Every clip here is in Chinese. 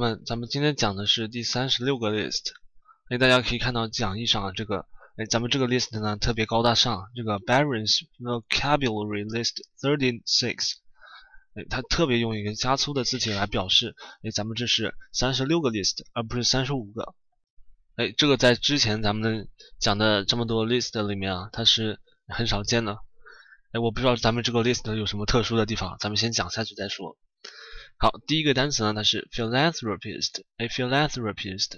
们咱们今天讲的是第三十六个 list。哎，大家可以看到讲义上这个，哎，咱们这个 list 呢特别高大上，这个 Barron's Vocabulary List Thirty Six。哎，它特别用一个加粗的字体来表示，哎，咱们这是三十六个 list，而不是三十五个。哎，这个在之前咱们讲的这么多 list 里面啊，它是很少见的。哎，我不知道咱们这个 list 有什么特殊的地方，咱们先讲下去再说。好，第一个单词呢，它是 philanthropist，哎，philanthropist，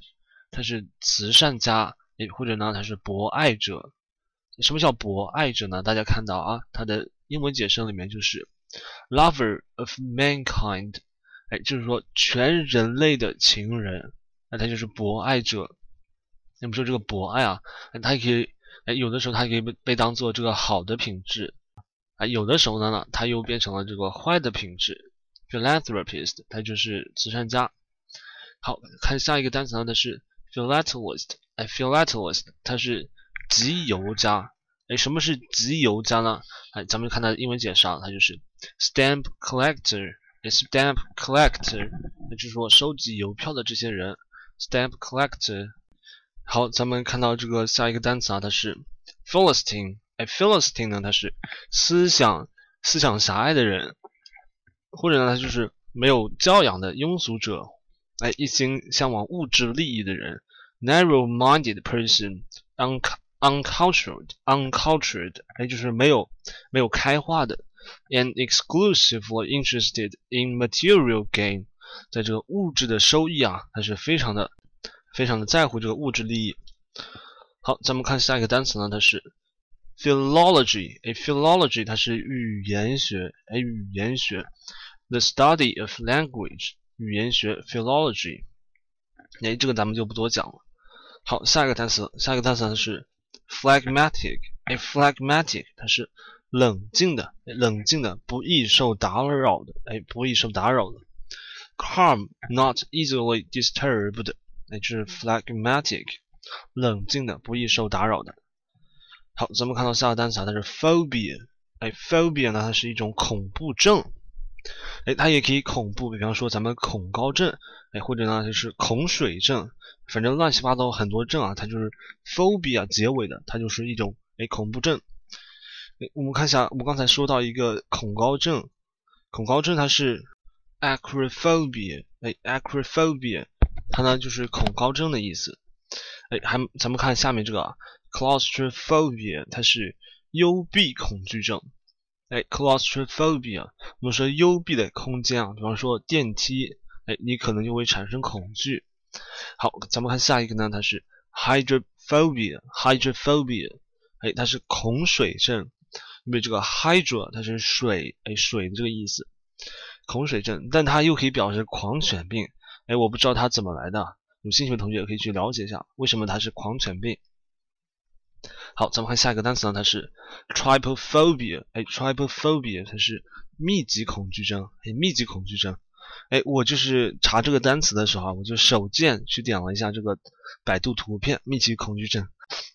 它是慈善家，哎，或者呢，它是博爱者。什么叫博爱者呢？大家看到啊，它的英文解释里面就是 lover of mankind，哎，就是说全人类的情人，那他就是博爱者。那么说这个博爱啊，它可以，哎，有的时候它可以被被当做这个好的品质，啊，有的时候呢，它又变成了这个坏的品质。philanthropist，它就是慈善家。好看下一个单词呢，它是 philatelist，哎，philatelist，它是集邮家。哎，什么是集邮家呢？哎，咱们看它的英文解释啊，它就是 stamp collector，stamp collector，那就是说收集邮票的这些人，stamp collector。好，咱们看到这个下一个单词啊，它是 philistine，哎，philistine 呢，它是思想思想狭隘的人。或者呢，他就是没有教养的庸俗者，哎，一心向往物质利益的人，narrow-minded person，uncultured，uncultured，哎，就是没有没有开化的，and exclusively interested in material gain，在这个物质的收益啊，他是非常的非常的在乎这个物质利益。好，咱们看下一个单词呢，它是 philology，哎，philology 它是语言学，哎，语言学。The study of language，语言学，philology。哎，这个咱们就不多讲了。好，下一个单词，下一个单词是 phlegmatic。哎，phlegmatic，它是冷静的，冷静的，不易受打扰的。哎，不易受打扰的。Calm，not easily disturbed。哎，就是 phlegmatic，冷静的，不易受打扰的。好，咱们看到下个单词，它是 phobia。哎，phobia 呢，它是一种恐怖症。哎，它也可以恐怖，比方说咱们恐高症，哎，或者呢就是恐水症，反正乱七八糟很多症啊，它就是 phobia 结尾的，它就是一种哎恐怖症。哎，我们看一下，我们刚才说到一个恐高症，恐高症它是 acrophobia，哎，acrophobia，它呢就是恐高症的意思。哎，还咱们看下面这个啊 claustrophobia，它是幽闭恐惧症。哎，claustrophobia，我们说幽闭的空间啊，比方说电梯，哎，你可能就会产生恐惧。好，咱们看下一个呢，它是 hydrophobia，hydrophobia，哎，它是恐水症。因为这个 hydro 它是水，哎，水的这个意思，恐水症，但它又可以表示狂犬病。哎，我不知道它怎么来的，有兴趣的同学可以去了解一下，为什么它是狂犬病。好，咱们看下一个单词呢，它是 trypophobia。哎，trypophobia 它是密集恐惧症。哎，密集恐惧症。哎，我就是查这个单词的时候啊，我就手贱去点了一下这个百度图片，密集恐惧症。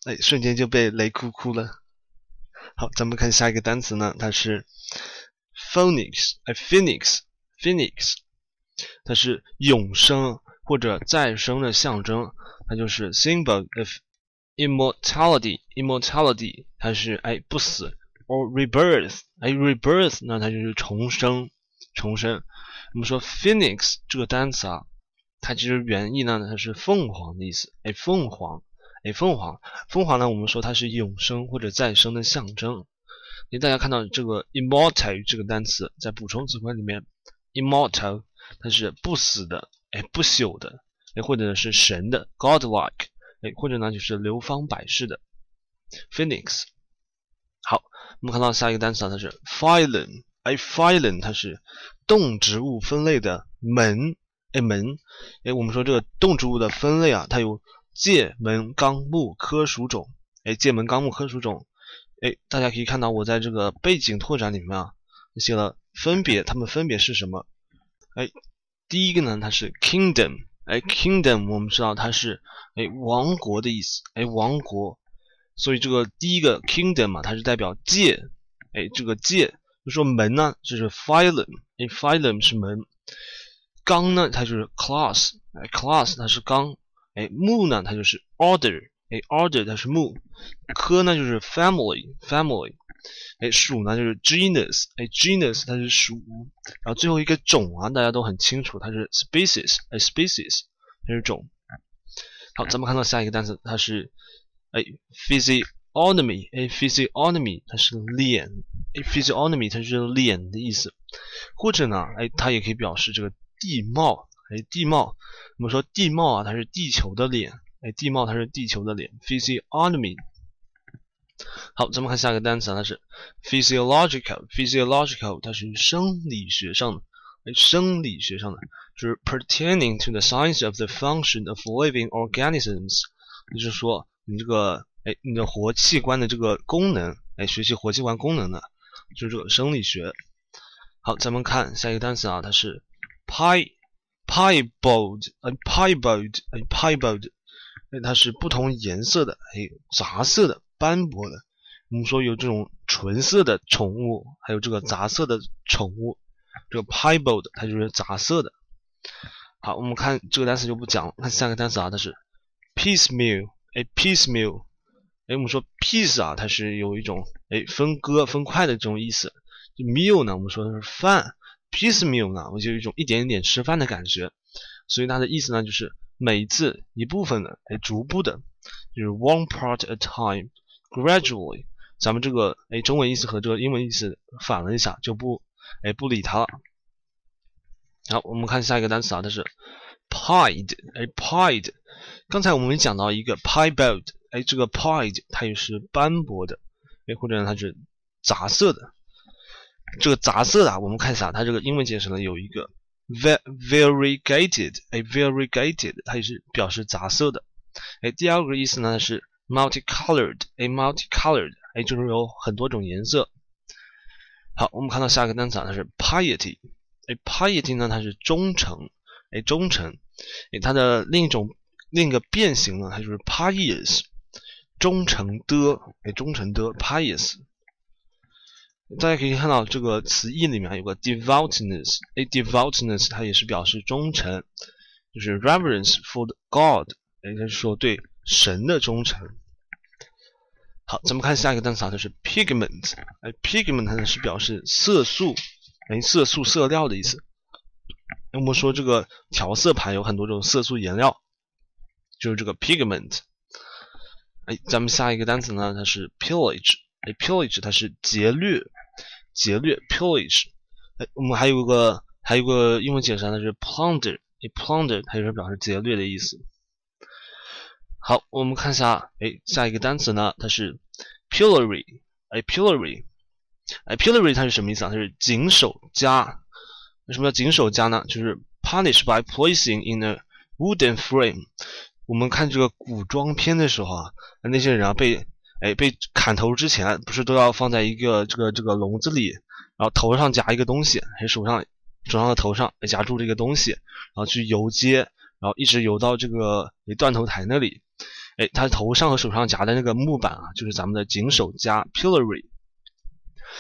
哎，瞬间就被雷哭哭了。好，咱们看下一个单词呢，它是 phoenix。哎，phoenix，phoenix，它是永生或者再生的象征，它就是 symbol of。immortality，immortality，它是哎不死，or rebirth，哎 rebirth，那它就是重生，重生。我们说 phoenix 这个单词啊，它其实原意呢它是凤凰的意思，哎凤凰，哎凤凰，凤凰呢我们说它是永生或者再生的象征。哎大家看到这个 immortal 这个单词在补充词汇里面，immortal 它是不死的，哎不朽的，哎或者是神的，godlike。或者呢，就是流芳百世的 phoenix。好，我们看到下一个单词啊，它是 phylum。哎，phylum 它是动植物分类的门。哎，门。哎，我们说这个动植物的分类啊，它有界、门、纲、目、科、属、种。哎，界、门、纲、目、科、属、种。哎，大家可以看到我在这个背景拓展里面啊，写了分别，它们分别是什么？哎，第一个呢，它是 kingdom。哎，kingdom 我们知道它是哎王国的意思，哎王国，所以这个第一个 kingdom 嘛，它是代表界，哎这个界就说门呢，就是 phylum，哎 phylum 是门纲呢，它就是 class，哎，class 它是纲，哎，目呢，它就是 order，哎，order 它是目，科呢就是 family，family，哎，属呢就是 genus，哎，genus 它是属，然后最后一个种啊，大家都很清楚，它是 species，哎，species 它是种。好，咱们看到下一个单词，它是哎 physiognomy，哎 physiognomy 它是脸，哎 physiognomy 它是脸的意思，或者呢，哎它也可以表示这个地貌，哎地貌，我们说地貌啊，它是地球的脸，哎地貌它是地球的脸，physiognomy。好，咱们看下一个单词，它是 physiological，physiological 它是生理学上的。生理学上的，就是 pertaining to the science of the function of living organisms，就是说你这个哎你的活器官的这个功能，哎学习活器官功能的，就是这个生理学。好，咱们看下一个单词啊，它是 pie piebald，哎 piebald，哎 piebald，哎它是不同颜色的，哎杂色的斑驳的。我们说有这种纯色的宠物，还有这个杂色的宠物。这个 piebald 它就是杂色的。好，我们看这个单词就不讲了。看下个单词啊，它是 piecemeal，哎，piecemeal，哎，我们说 piece 啊，它是有一种哎分割、分块的这种意思。就 meal 呢，我们说的是饭，piecemeal 呢，我就有一种一点一点吃饭的感觉。所以它的意思呢，就是每一次一部分的，哎，逐步的，就是 one part at a Gradually，。咱们这个哎中文意思和这个英文意思反了一下，就不。哎，不理他了。好，我们看下一个单词啊，它是 pied。哎，pied。刚才我们讲到一个 piebald。哎，这个 pied 它也是斑驳的，哎，或者它是杂色的。这个杂色的，我们看一下，它这个英文解释呢有一个 variegated。哎，variegated 它也是表示杂色的。哎，第二个意思呢是 multicolored。哎，multicolored。哎，就是有很多种颜色。好，我们看到下一个单词啊，它是 piety。哎，piety 呢，它是忠诚。哎，忠诚。哎，它的另一种另一个变形呢，它就是 pious，忠诚的。哎，忠诚的 pious。大家可以看到这个词义里面有个 devoutness。哎，devoutness 它也是表示忠诚，就是 reverence for the God。哎，就是说对神的忠诚。好，咱们看下一个单词啊，就是 pigment。哎，pigment 它呢是表示色素，哎，色素、色料的意思。我们说这个调色盘有很多种色素颜料，就是这个 pigment。哎，咱们下一个单词呢，它是 pillage。哎，pillage 它是劫掠，劫掠 pillage。哎，我们还有一个还有一个英文解释呢是 plunder。哎，plunder 它也是表示劫掠的意思。好，我们看一下，哎，下一个单词呢，它是 pillory，哎，pillory，哎，pillory 它是什么意思啊？它是紧守家。为什么叫紧守家呢？就是 punish by placing in a wooden frame。我们看这个古装片的时候啊，那些人啊被哎被砍头之前，不是都要放在一个这个这个笼子里，然后头上夹一个东西，还手上手上的头上夹住这个东西，然后去游街，然后一直游到这个断头台那里。哎，他头上和手上夹的那个木板啊，就是咱们的紧守家 （pillory）。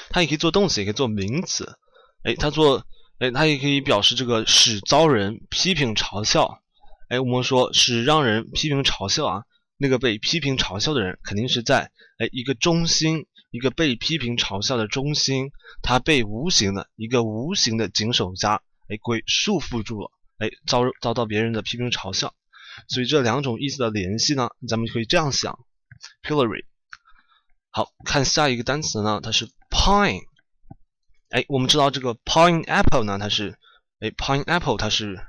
它也可以做动词，也可以做名词。哎，它做，哎，它也可以表示这个使遭人批评嘲笑。哎，我们说使让人批评嘲笑啊，那个被批评嘲笑的人肯定是在哎一个中心，一个被批评嘲笑的中心，他被无形的一个无形的紧守家哎给束缚住了，哎遭遭到别人的批评嘲笑。所以这两种意思的联系呢，咱们可以这样想，pillory。好看下一个单词呢，它是 pine。哎，我们知道这个 pineapple 呢，它是哎 pineapple 它是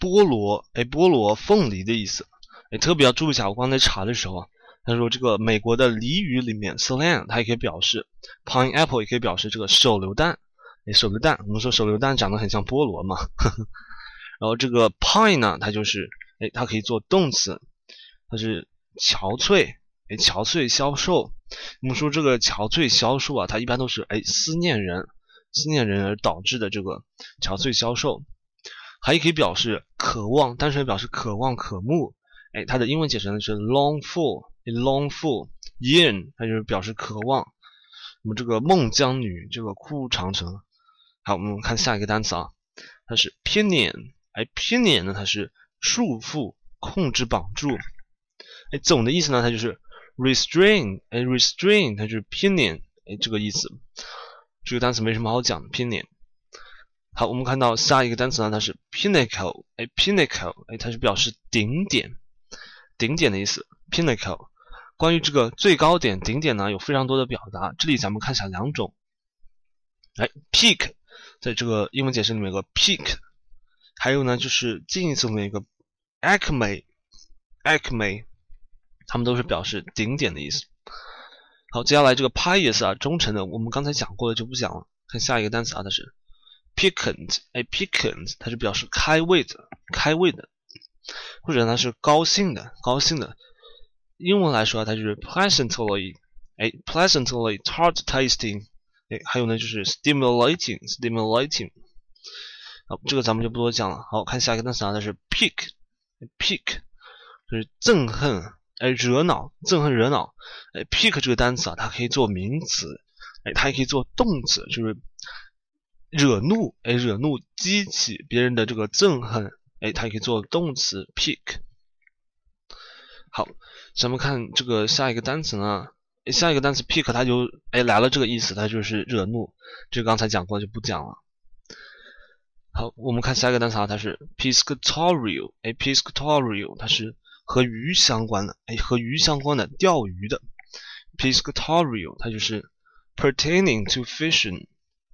菠萝哎菠萝凤梨的意思。哎，特别要注意一下，我刚才查的时候啊，他说这个美国的俚语里面 slang 它也可以表示 pineapple 也可以表示这个手榴弹。哎，手榴弹，我们说手榴弹长得很像菠萝嘛。然后这个 pine 呢，它就是。哎，它可以做动词，它是憔悴，哎，憔悴消瘦。我们说这个憔悴消瘦啊，它一般都是哎思念人，思念人而导致的这个憔悴消瘦。还可以表示渴望，单纯表示渴望、渴慕。哎，它的英文解释呢是 long for，long for，yearn，它就是表示渴望。我们这个孟姜女这个哭长城。好，我们看下一个单词啊它是 pinion，哎，pinion 呢它是束缚、控制、绑住，哎，总的意思呢它就是 restrain，哎，restrain 它就是 pinion，哎，这个意思。这个单词没什么好讲的，pinion。好，我们看到下一个单词呢，它是 pinnacle，哎，pinnacle，哎，它是表示顶点，顶点的意思，pinnacle。关于这个最高点、顶点呢，有非常多的表达。这里咱们看一下两种。哎，peak，在这个英文解释里面有个 peak，还有呢就是近义词里面一个 acme，acme，它们都是表示顶点的意思。好，接下来这个 pious 啊，忠诚的，我们刚才讲过的就不讲了。看下一个单词啊，它是 piquant，哎，piquant，它是表示开胃的，开胃的，或者它是高兴的，高兴的。英文来说，它就是 pleasantly，哎，pleasantly tart tasting，哎，还有呢就是 stimulating，stimulating。好，这个咱们就不多讲了。好，看下一个单词啊，它是 pique Pick，就是憎恨，哎，惹恼，憎恨惹恼。哎，pick 这个单词啊，它可以做名词，哎，它也可以做动词，就是惹怒，哎，惹怒，激起别人的这个憎恨，哎，它也可以做动词，pick。好。咱们看这个下一个单词呢，下一个单词 pick 它就哎来了这个意思，它就是惹怒，这刚才讲过就不讲了。好，我们看下一个单词啊，它是 piscatorial，哎 piscatorial 它是和鱼相关的，哎和鱼相关的钓鱼的 piscatorial 它就是 pertaining to fishing，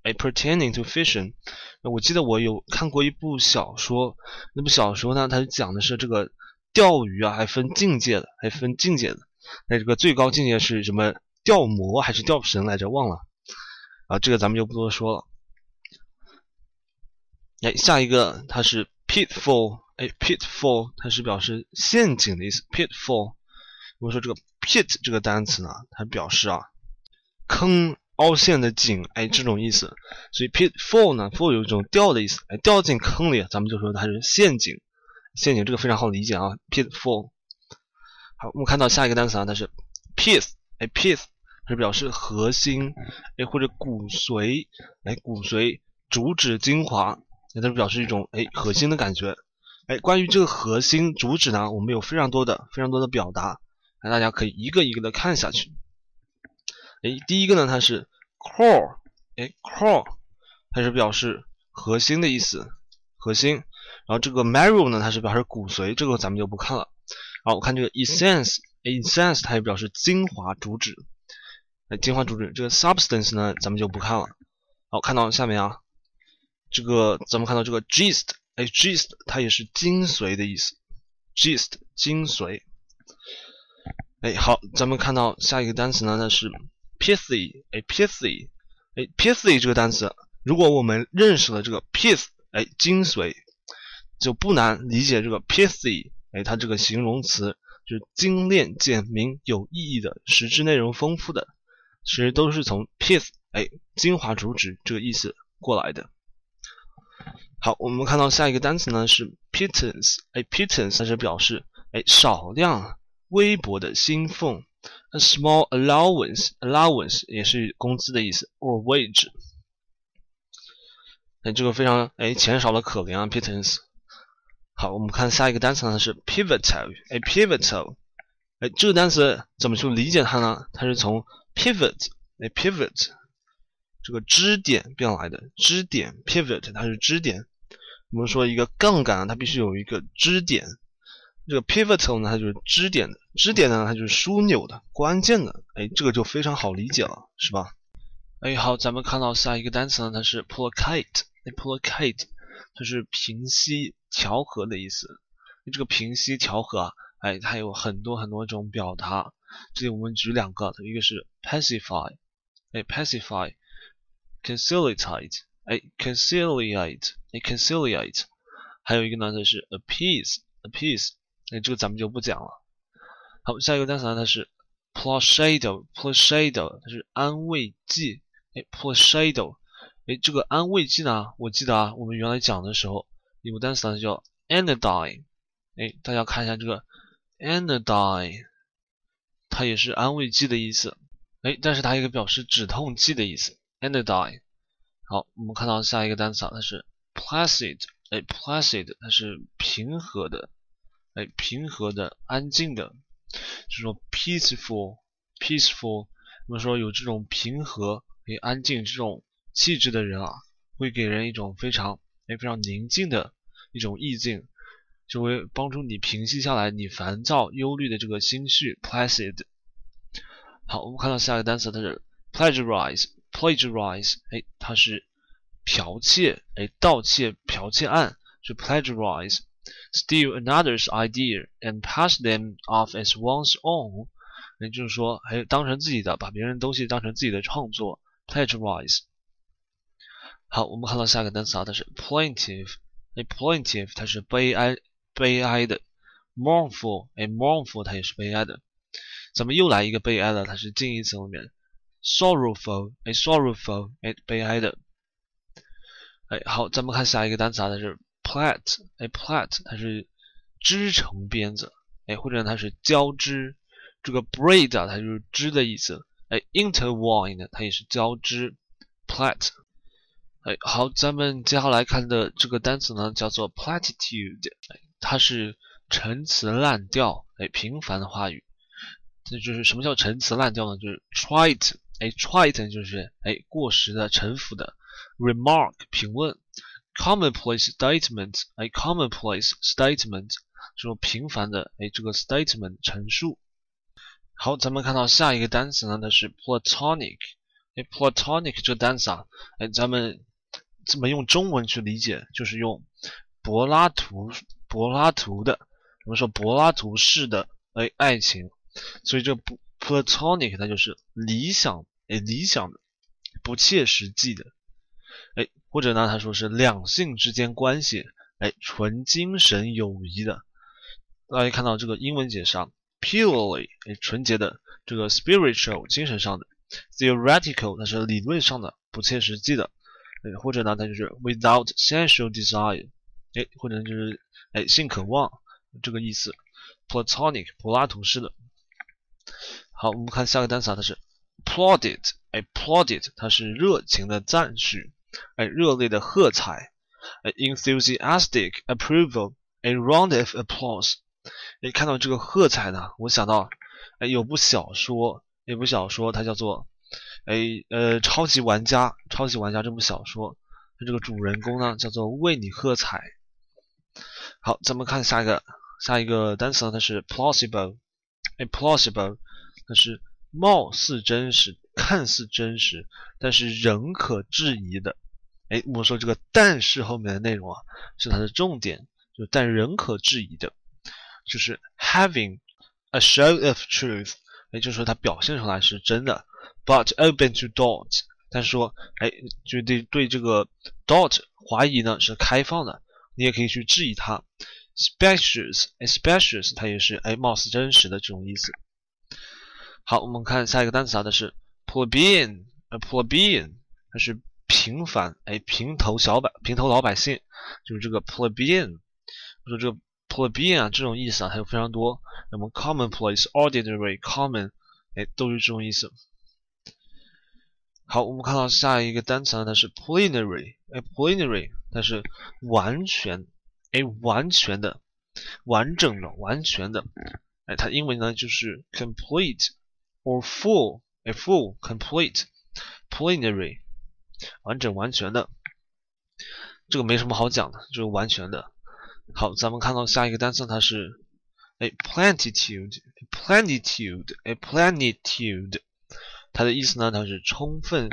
哎 pertaining to fishing。我记得我有看过一部小说，那部小说呢，它讲的是这个。钓鱼啊，还分境界的，还分境界的。那这个最高境界是什么？钓魔还是钓神来着？忘了。啊，这个咱们就不多说了。哎，下一个它是 pitfall，哎，pitfall 它是表示陷阱的意思。pitfall，我们说这个 pit 这个单词呢，它表示啊，坑、凹陷的井，哎，这种意思。所以 pitfall 呢，fall 有一种掉的意思，哎，掉进坑里，咱们就说它是陷阱。陷阱这个非常好理解啊，pitfall。好，我们看到下一个单词啊，它是 piece，哎，piece 是表示核心，哎，或者骨髓，哎，骨髓，主旨精华，也都是表示一种哎核心的感觉。哎，关于这个核心、主旨呢，我们有非常多的、非常多的表达，那大家可以一个一个的看下去。哎，第一个呢，它是 core，哎，core，它是表示核心的意思，核心。然后这个 marrow 呢，它是表示骨髓，这个咱们就不看了。好，我看这个 essence，essence 它也表示精华、主旨。哎，精华、主旨。这个 substance 呢，咱们就不看了。好，看到下面啊，这个咱们看到这个 gist，哎，gist 它也是精髓的意思，gist 精髓。哎，好，咱们看到下一个单词呢，那是 pithy，哎，pithy，哎，pithy 这个单词，如果我们认识了这个 pith，哎，精髓。就不难理解这个 pithy，哎，它这个形容词就是精炼、简明、有意义的，实质内容丰富的，其实都是从 pith，哎，精华主旨这个意思过来的。好，我们看到下一个单词呢是 pittance，哎，pittance 它是表示哎少量、微薄的薪俸，a small allowance，allowance 也是工资的意思，or wage。哎，这个非常哎钱少的可怜啊，pittance。好，我们看下一个单词呢是 pivotal，哎，pivotal，哎，这个单词怎么去理解它呢？它是从 pivot，哎，pivot，这个支点变来的，支点，pivot，它是支点。我们说一个杠杆，它必须有一个支点，这个 pivotal 呢，它就是支点的，支点呢，它就是枢纽的，关键的，哎，这个就非常好理解了，是吧？哎，好，咱们看到下一个单词呢，它是 placate，哎，placate。它是平息、调和的意思。这个平息、调和啊，哎，它有很多很多种表达。这里我们举两个，一个是 pacify，哎 pacify conciliate，哎，conciliate，哎，conciliate。还有一个呢，它是 appease，appease，哎，这个咱们就不讲了。好，下一个单词呢，它是 placido，placido，它是安慰剂，哎，placido，。哎，这个安慰剂呢？我记得啊，我们原来讲的时候有个单词呢叫 anodyne。哎，大家看一下这个 anodyne，它也是安慰剂的意思。哎，但是它一个表示止痛剂的意思。anodyne。好，我们看到下一个单词啊，它是 placid，哎，placid 它是平和的，哎，平和的，安静的，就说 peaceful，peaceful，我们说有这种平和、哎，安静这种气质的人啊，会给人一种非常哎非常宁静的一种意境，就会帮助你平息下来你烦躁、忧虑的这个心绪，placid。好，我们看到下一个单词，它是 plagiarize Plagiarize，哎，它是剽窃，哎，盗窃、剽窃案是 plagiarize，steal another's idea and pass them off as one's own，也就是说，还当成自己的，把别人的东西当成自己的创作，plagiarize。好，我们看到下一个单词啊，它是 plaintive，哎，plaintive，它是悲哀、悲哀的，mournful，哎，mournful，它也是悲哀的。咱们又来一个悲哀的，它是近义词里面，sorrowful，哎，sorrowful，哎，悲哀的。哎，好，咱们看下一个单词啊，它是 plait，哎，plait，它是织成辫子，哎，或者它是交织。这个 braid 啊，它就是织的意思。哎，intertwine 它也是交织，plait。哎，好，咱们接下来看的这个单词呢，叫做 platitude，哎，它是陈词滥调，哎，平凡的话语。那就是什么叫陈词滥调呢？就是 trite，哎，trite 就是哎过时的、陈腐的。remark 评论，commonplace statement，哎，commonplace statement 这种平凡的哎这个 statement 陈述。好，咱们看到下一个单词呢，它是 platonic，哎，platonic 这个单词啊，哎，咱们怎么用中文去理解？就是用柏拉图柏拉图的，我们说柏拉图式的哎爱情。所以这不 platonic 它就是理想，哎，理想的，不切实际的，哎，或者呢，他说是两性之间关系，哎，纯精神友谊的。大家看到这个英文解释啊，purely，哎，纯洁的，这个 spiritual，精神上的，theoretical，它是理论上的，不切实际的，哎，或者呢，它就是 without sensual desire，哎，或者就是哎性渴望这个意思，platonic，柏拉图式的。好，我们看下个单词啊，它是 plaudit，哎，plaudit，它是热情的赞许，哎，热烈的喝彩，哎，enthusiastic approval，哎，round of applause，哎，看到这个喝彩呢，我想到，哎，有部小说，有部小说，它叫做，哎，呃，超级玩家，超级玩家这部小说，它这个主人公呢叫做为你喝彩。好，咱们看下一个，下一个单词呢，它是 plausible，哎，plausible。但是貌似真实，看似真实，但是仍可质疑的。哎，我们说这个“但是”后面的内容啊，是它的重点，就但仍可质疑的，就是 having a show of truth，也就是说它表现出来是真的，but open to doubt，但是说，哎，就对对这个 doubt 怀疑呢是开放的，你也可以去质疑它。specious，specious 它也是哎貌似真实的这种意思。好，我们看下一个单词啊，它是 plebeian，呃，plebeian，它是平凡，哎，平头小百，平头老百姓，就是这个 plebeian。说这个 plebeian 啊，这种意思啊，它有非常多。那么 commonplace、ordinary、common，哎，都是这种意思。好，我们看到下一个单词呢，它是 plenary，哎，plenary，它是完全，哎，完全的，完整的，完全的，哎，它英文呢就是 complete。Or full, a full, complete, plenary，完整完全的，这个没什么好讲的，就是完全的。好，咱们看到下一个单词，它是哎，plenitude，plenitude，哎，plenitude，它的意思呢，它是充分，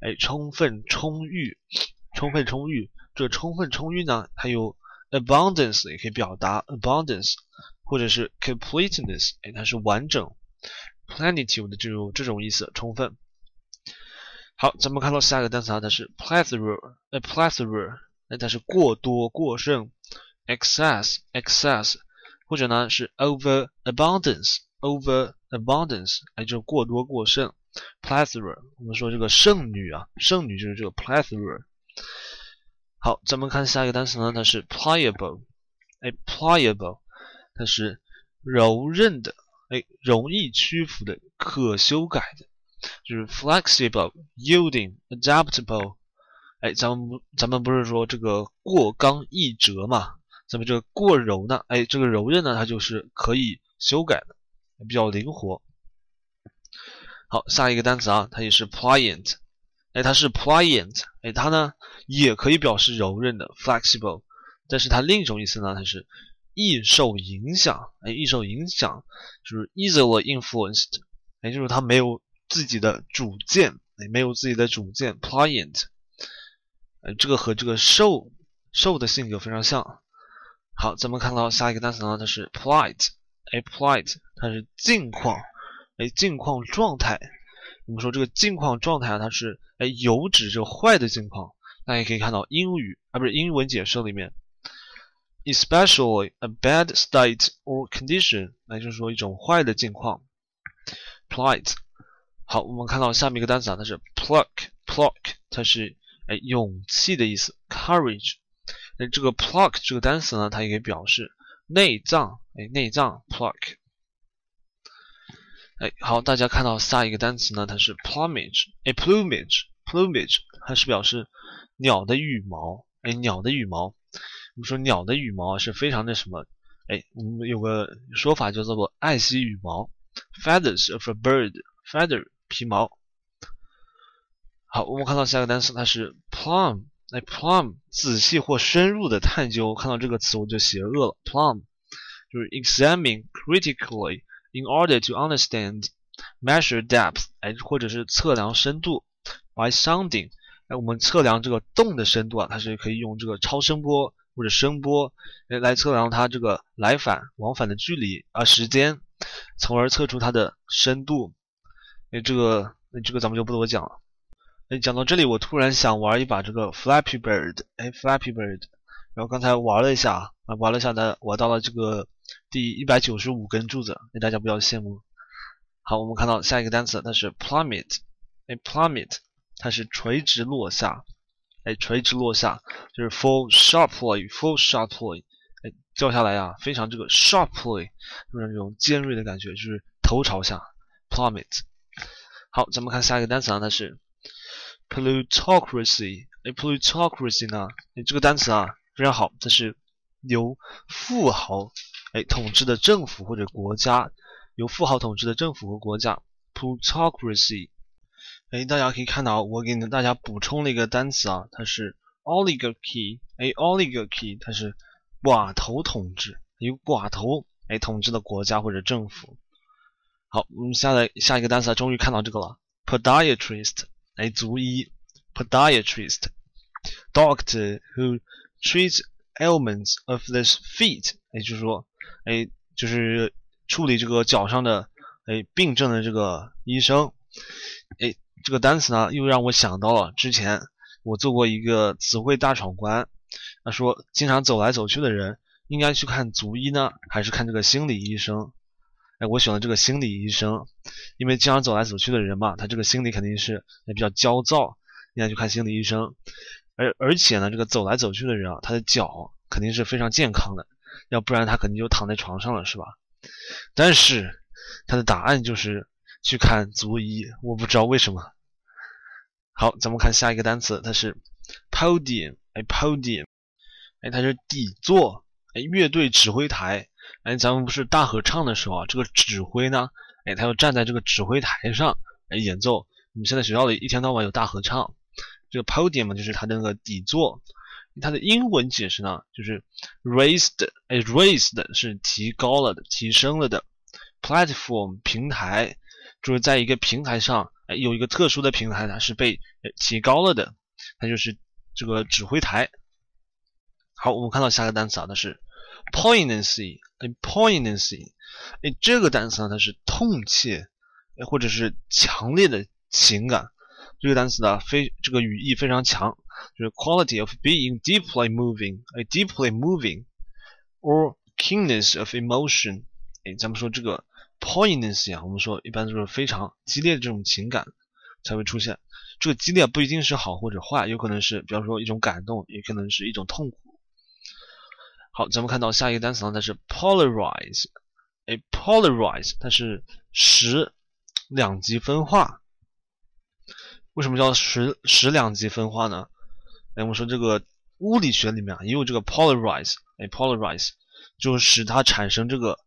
哎，充分充裕，充分充裕。这充分充裕呢，还有 abundance 也可以表达 abundance，或者是 completeness，哎，它是完整。Plenitude 的这种这种意思，充分。好，咱们看到下一个单词啊，它是 plethora，a plethora，那它是过多、过剩，excess，excess，或者呢是 over abundance，over abundance，哎，就是过多、过剩，plethora。我们说这个剩女啊，剩女就是这个 plethora。好，咱们看下一个单词呢，它是 pliable，哎，pliable，它是柔韧的。哎，容易屈服的，可修改的，就是 flexible, yielding, adaptable。哎，咱们咱们不是说这个过刚易折嘛？咱们这个过柔呢？哎，这个柔韧呢，它就是可以修改的，比较灵活。好，下一个单词啊，它也是 pliant，哎，它是 pliant，哎，它呢也可以表示柔韧的 flexible，但是它另一种意思呢，它是易受影响，哎，易受影响就是 easily influenced，哎，就是他没有自己的主见，哎，没有自己的主见，pliant。呃，这个和这个受受的性格非常像。好，咱们看到下一个单词呢，它是 polite，哎，polite，它是近况，哎，近况状态。我们说这个近况状态啊，它是哎有指这坏的近况。大家可以看到英语啊，不是英文解释里面，especially a bad state or condition，那就是说一种坏的境况。Plight。好，我们看到下面一个单词啊，它是 pluck，pluck，它是。哎，勇气的意思，courage。那这个 pluck 这个单词呢，它也可以表示内脏。哎，内脏 pluck。哎，好，大家看到下一个单词呢，它是 plumage。哎，plumage，plumage，它是表示鸟的羽毛。哎，鸟的羽毛。我们说鸟的羽毛是非常的什么？哎，我们有个说法叫做爱惜羽毛，feathers of a bird，feather 皮毛。好，我们看到下一个单词，它是 plumb。哎，plumb，仔细或深入的探究。看到这个词我就邪恶了。plumb 就是 examine critically in order to understand, measure depth。哎，或者是测量深度。by sounding，哎，我们测量这个洞的深度啊，它是可以用这个超声波或者声波来来测量它这个来返往返的距离啊时间，从而测出它的深度。哎，这个那这个咱们就不多讲了。哎，讲到这里，我突然想玩一把这个 Flappy Bird。哎，Flappy Bird，然后刚才玩了一下，啊，玩了一下呢，我到了这个第一百九十五根柱子，那，大家不要羡慕。好，我们看到下一个单词，它是 plummet。哎，plummet，它是垂直落下。哎，垂直落下就是 fall sharply，fall sharply，哎，掉下来啊，非常这个 sharply，就是那种尖锐的感觉，就是头朝下，plummet。好，咱们看下一个单词啊，它是。plutocracy，哎，plutocracy 呢？哎，这个单词啊非常好，它是由富豪哎统治的政府或者国家，由富豪统治的政府和国家，plutocracy。哎，大家可以看到，我给大家补充了一个单词啊，它是 oligarchy，哎，oligarchy 它是寡头统治，由寡头哎统治的国家或者政府。好，我们下来下一个单词啊终于看到这个了，podiatrist。哎，足医，podiatrist，doctor who treats ailments of the feet，也就是说，哎，就是处理这个脚上的哎病症的这个医生。哎，这个单词呢，又让我想到了之前我做过一个词汇大闯关。他说，经常走来走去的人，应该去看足医呢，还是看这个心理医生？哎，我选了这个心理医生，因为经常走来走去的人嘛，他这个心理肯定是也比较焦躁，应该去看心理医生。而而且呢，这个走来走去的人啊，他的脚肯定是非常健康的，要不然他肯定就躺在床上了，是吧？但是他的答案就是去看足医，我不知道为什么。好，咱们看下一个单词，它是 podium，哎，podium，哎，它是底座，哎，乐队指挥台。哎，咱们不是大合唱的时候啊，这个指挥呢，哎，他要站在这个指挥台上来演奏。我们现在学校里一天到晚有大合唱，这个 podium 嘛，就是它的那个底座。它的英文解释呢，就是 raised，哎，raised 是提高了的、提升了的。platform 平台就是在一个平台上，哎，有一个特殊的平台，它是被提高了的，它就是这个指挥台。好，我们看到下个单词啊，它是 poignancy。哎，poignancy，哎，这个单词呢，它是痛切，哎，或者是强烈的情感。这个单词呢，非这个语义非常强，就是 quality of being deeply moving，哎，deeply moving，or keenness of emotion。哎，咱们说这个 poignancy 啊，我们说一般就是非常激烈的这种情感才会出现。这个激烈不一定是好或者坏，有可能是，比方说一种感动，也可能是一种痛苦。好，咱们看到下一个单词呢，它是 polarize，哎，polarize，它是使两极分化。为什么叫使使两极分化呢？哎，我们说这个物理学里面啊也有这个 polarize，哎，polarize 就使它产生这个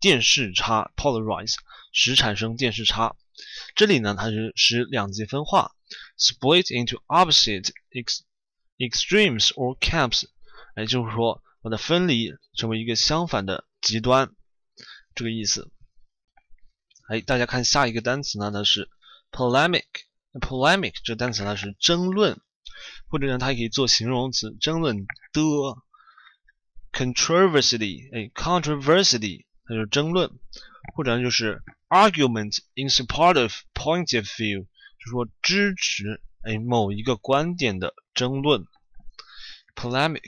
电势差，polarize 使产生电势差。这里呢，它是使两极分化，split into opposite ex extremes or camps，也，就是说把它分离成为一个相反的极端，这个意思。哎，大家看下一个单词呢，它是 polemic。polemic 这个单词呢是争论，或者呢它也可以做形容词，争论的。controversy，哎，controversy 它就是争论，或者呢就是 argument in support of point of view，就是说支持哎某一个观点的争论。polemic。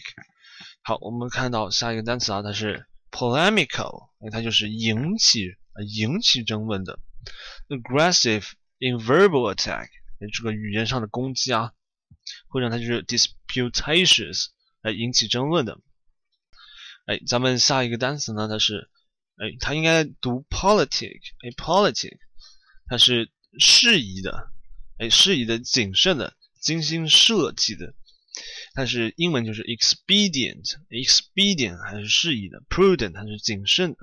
好，我们看到下一个单词啊，它是 polemical，哎，它就是引起。引起争论的，aggressive in verbal attack，这个语言上的攻击啊，或者它就是 disputatious，来引起争论的。哎，咱们下一个单词呢，它是，哎，它应该读 politic，哎，politic，它是适宜的，哎，适宜的、谨慎的、精心设计的。它是英文就是 expedient，expedient 还是适宜的，prudent 它是谨慎的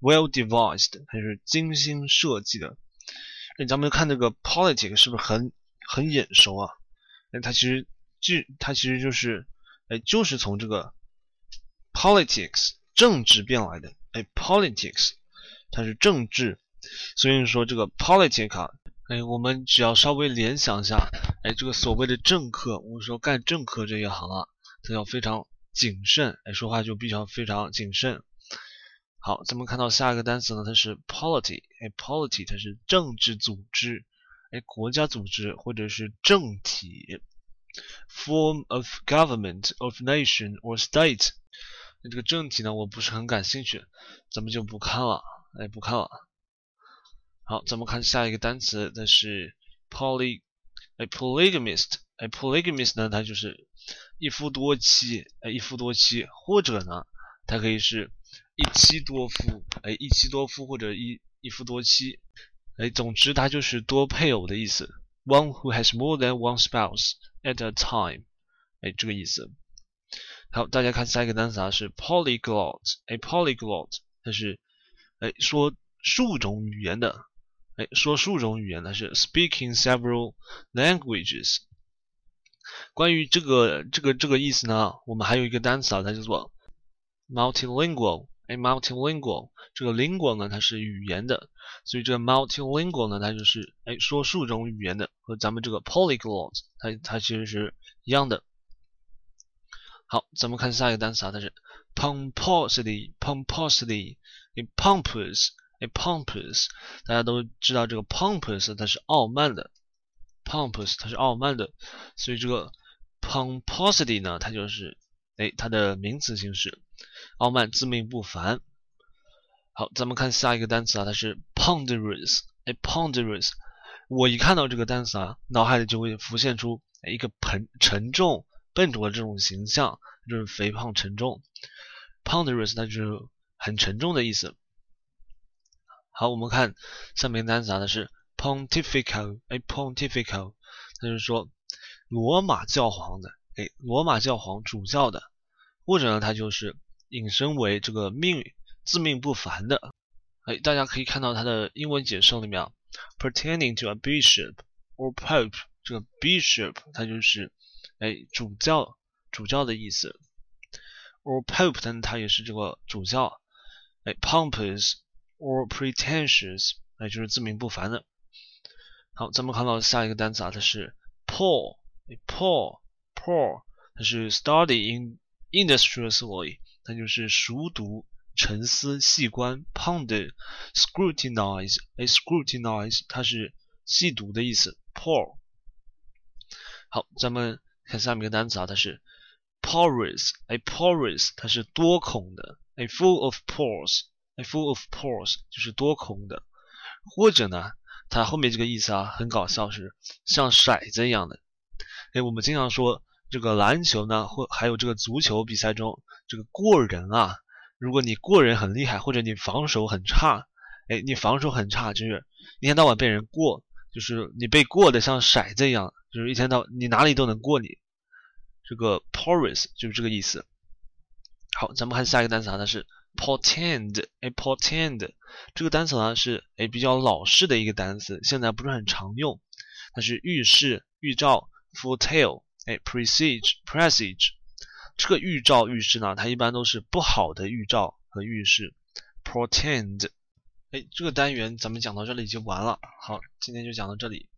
，well devised 它是精心设计的。那咱们看这个 politic 是不是很很眼熟啊？那它其实就它其实就是，哎，就是从这个 politics 政治变来的。哎，politics 它是政治，所以说这个 politic 啊。哎，我们只要稍微联想一下，哎，这个所谓的政客，我们说干政客这一行啊，他要非常谨慎，哎，说话就必须要非常谨慎。好，咱们看到下一个单词呢，它是 polity，哎，polity 它是政治组织，哎，国家组织或者是政体，form of government of nation or state。那这个正题呢，我不是很感兴趣，咱们就不看了，哎，不看了。好，咱们看下一个单词，它是 poly，哎，polygamist，哎，polygamist 呢，它就是一夫多妻，哎，一夫多妻，或者呢，它可以是一妻多夫，哎，一妻多夫或者一一夫多妻，哎，总之它就是多配偶的意思，one who has more than one spouse at a time，哎，这个意思。好，大家看下一个单词啊，是 polyglot，哎，polyglot，它是哎说数种语言的。哎，说数种语言呢是 speaking several languages。关于这个这个这个意思呢，我们还有一个单词啊，它叫做 multilingual。哎，multilingual，这个 lingual 呢它是语言的，所以这个 multilingual 呢它就是哎说数种语言的，和咱们这个 polyglot 它它其实是一样的。好，咱们看下一个单词啊，它是 pomposity，pomposity，哎，pompous。哎，pompous，大家都知道这个 pompous 它是傲慢的，pompous 它是傲慢的，所以这个 pomposity 呢，它就是哎它的名词形式，傲慢、自命不凡。好，咱们看下一个单词啊，它是 ponderous，哎，ponderous，我一看到这个单词啊，脑海里就会浮现出一个沉沉重、笨拙的这种形象，就是肥胖、沉重。ponderous 它就是很沉重的意思。好，我们看下面单词啊，它是 pontifical，哎，pontifical，它就是说罗马教皇的，哎，罗马教皇主教的，或者呢，它就是引申为这个命自命不凡的，哎，大家可以看到它的英文解释里面啊，pertaining to a bishop or pope，这个 bishop 它就是哎主教主教的意思，or pope，但它也是这个主教，哎，pompous。or pretentious，哎，就是自命不凡的。好，咱们看到下一个单词啊，它是 poor，poor，poor，它是 study in industriously，它就是熟读、沉思、细观；ponder，scrutinize，哎，scrutinize，它是细读的意思。poor。好，咱们看下面一个单词啊，它是 porous，哎，porous，它是多孔的，哎，full of pores，a。full of pores 就是多孔的，或者呢，它后面这个意思啊很搞笑，是像骰子一样的。哎，我们经常说这个篮球呢，或还有这个足球比赛中，这个过人啊，如果你过人很厉害，或者你防守很差，哎，你防守很差，就是一天到晚被人过，就是你被过的像骰子一样，就是一天到你哪里都能过你。这个 porous 就是这个意思。好，咱们看下一个单词啊，它是 portend，哎，portend 这个单词呢是哎比较老式的一个单词，现在不是很常用。它是预示、预兆，foretell，哎，presage，presage。这个预兆、预示呢，它一般都是不好的预兆和预示。portend，哎，这个单元咱们讲到这里就完了。好，今天就讲到这里。